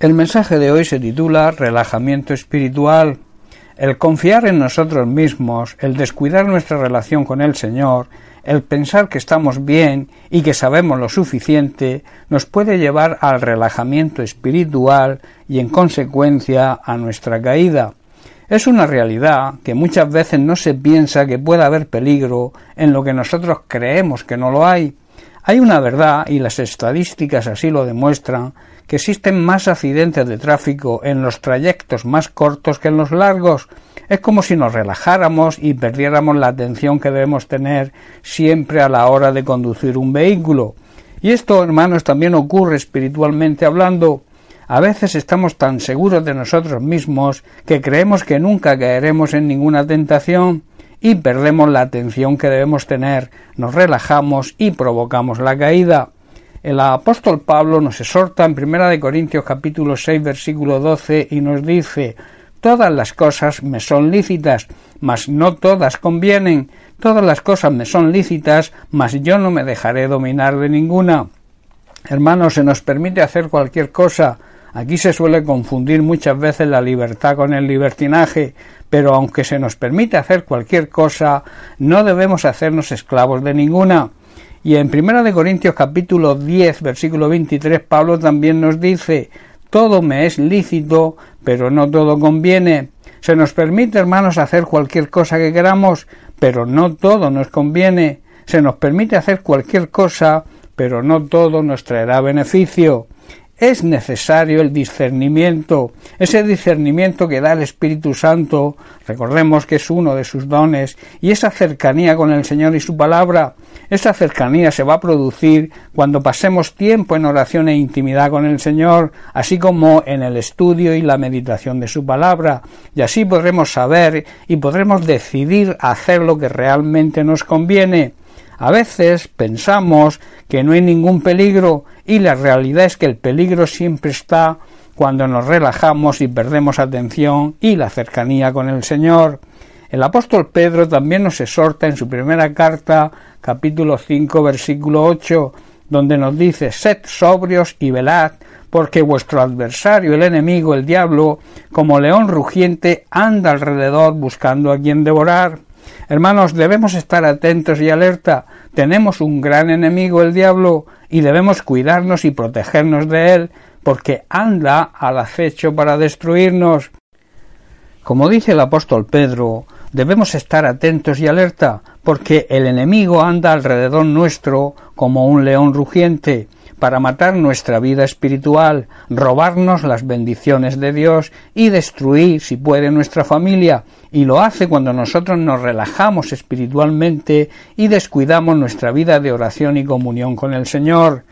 El mensaje de hoy se titula Relajamiento espiritual. El confiar en nosotros mismos, el descuidar nuestra relación con el Señor, el pensar que estamos bien y que sabemos lo suficiente, nos puede llevar al relajamiento espiritual y en consecuencia a nuestra caída. Es una realidad que muchas veces no se piensa que pueda haber peligro en lo que nosotros creemos que no lo hay. Hay una verdad, y las estadísticas así lo demuestran, que existen más accidentes de tráfico en los trayectos más cortos que en los largos. Es como si nos relajáramos y perdiéramos la atención que debemos tener siempre a la hora de conducir un vehículo. Y esto, hermanos, también ocurre espiritualmente hablando. A veces estamos tan seguros de nosotros mismos que creemos que nunca caeremos en ninguna tentación y perdemos la atención que debemos tener, nos relajamos y provocamos la caída. El apóstol Pablo nos exhorta en Primera de Corintios capítulo 6 versículo 12 y nos dice Todas las cosas me son lícitas, mas no todas convienen. Todas las cosas me son lícitas, mas yo no me dejaré dominar de ninguna. Hermanos, se nos permite hacer cualquier cosa, Aquí se suele confundir muchas veces la libertad con el libertinaje, pero aunque se nos permite hacer cualquier cosa, no debemos hacernos esclavos de ninguna. Y en Primera de Corintios capítulo 10 versículo 23 Pablo también nos dice todo me es lícito, pero no todo conviene. Se nos permite, hermanos, hacer cualquier cosa que queramos, pero no todo nos conviene. Se nos permite hacer cualquier cosa, pero no todo nos traerá beneficio es necesario el discernimiento, ese discernimiento que da el Espíritu Santo, recordemos que es uno de sus dones, y esa cercanía con el Señor y su palabra, esa cercanía se va a producir cuando pasemos tiempo en oración e intimidad con el Señor, así como en el estudio y la meditación de su palabra, y así podremos saber y podremos decidir hacer lo que realmente nos conviene. A veces pensamos que no hay ningún peligro y la realidad es que el peligro siempre está cuando nos relajamos y perdemos atención y la cercanía con el Señor. El apóstol Pedro también nos exhorta en su primera carta, capítulo 5, versículo 8, donde nos dice, sed sobrios y velad, porque vuestro adversario, el enemigo, el diablo, como león rugiente, anda alrededor buscando a quien devorar. Hermanos, debemos estar atentos y alerta. Tenemos un gran enemigo, el diablo, y debemos cuidarnos y protegernos de él, porque anda al acecho para destruirnos. Como dice el apóstol Pedro, debemos estar atentos y alerta, porque el enemigo anda alrededor nuestro como un león rugiente, para matar nuestra vida espiritual, robarnos las bendiciones de Dios y destruir, si puede, nuestra familia, y lo hace cuando nosotros nos relajamos espiritualmente y descuidamos nuestra vida de oración y comunión con el Señor.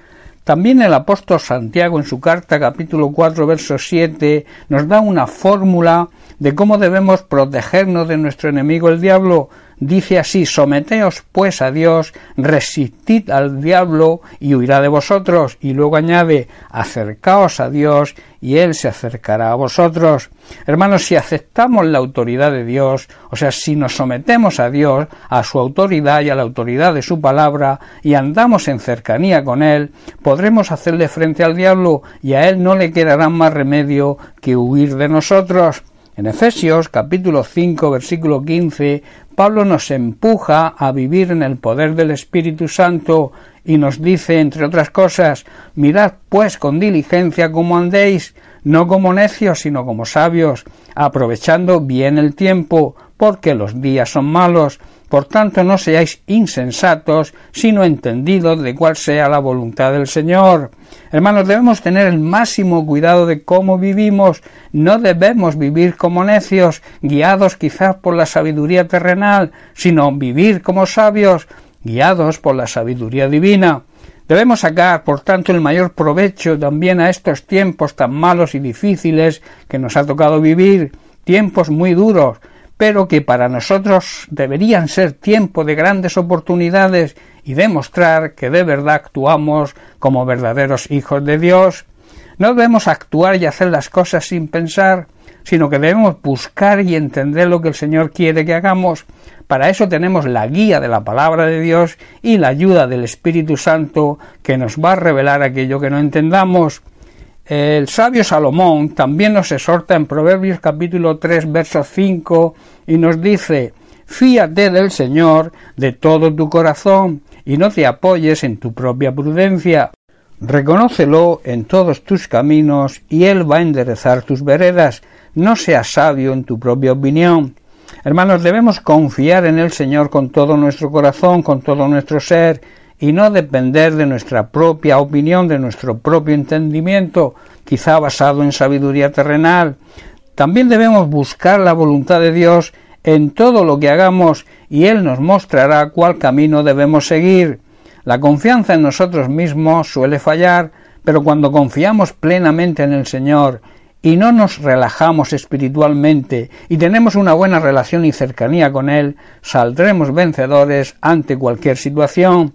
También el apóstol Santiago en su carta capítulo 4 verso 7 nos da una fórmula de cómo debemos protegernos de nuestro enemigo el diablo, Dice así, someteos pues a Dios, resistid al diablo y huirá de vosotros. Y luego añade, acercaos a Dios y Él se acercará a vosotros. Hermanos, si aceptamos la autoridad de Dios, o sea, si nos sometemos a Dios, a su autoridad y a la autoridad de su palabra, y andamos en cercanía con Él, podremos hacerle frente al diablo y a Él no le quedará más remedio que huir de nosotros. En Efesios capítulo 5 versículo 15 Pablo nos empuja a vivir en el poder del Espíritu Santo y nos dice, entre otras cosas, mirad pues con diligencia cómo andéis, no como necios, sino como sabios, aprovechando bien el tiempo, porque los días son malos. Por tanto, no seáis insensatos, sino entendidos de cuál sea la voluntad del Señor. Hermanos, debemos tener el máximo cuidado de cómo vivimos. No debemos vivir como necios, guiados quizás por la sabiduría terrenal, sino vivir como sabios, guiados por la sabiduría divina. Debemos sacar, por tanto, el mayor provecho también a estos tiempos tan malos y difíciles que nos ha tocado vivir, tiempos muy duros, pero que para nosotros deberían ser tiempo de grandes oportunidades y demostrar que de verdad actuamos como verdaderos hijos de Dios. No debemos actuar y hacer las cosas sin pensar, sino que debemos buscar y entender lo que el Señor quiere que hagamos. Para eso tenemos la guía de la palabra de Dios y la ayuda del Espíritu Santo que nos va a revelar aquello que no entendamos. El sabio Salomón también nos exhorta en Proverbios capítulo 3 verso 5 y nos dice Fíate del Señor de todo tu corazón y no te apoyes en tu propia prudencia. Reconócelo en todos tus caminos y Él va a enderezar tus veredas. No seas sabio en tu propia opinión. Hermanos, debemos confiar en el Señor con todo nuestro corazón, con todo nuestro ser, y no depender de nuestra propia opinión, de nuestro propio entendimiento, quizá basado en sabiduría terrenal. También debemos buscar la voluntad de Dios en todo lo que hagamos y Él nos mostrará cuál camino debemos seguir. La confianza en nosotros mismos suele fallar, pero cuando confiamos plenamente en el Señor y no nos relajamos espiritualmente y tenemos una buena relación y cercanía con Él, saldremos vencedores ante cualquier situación.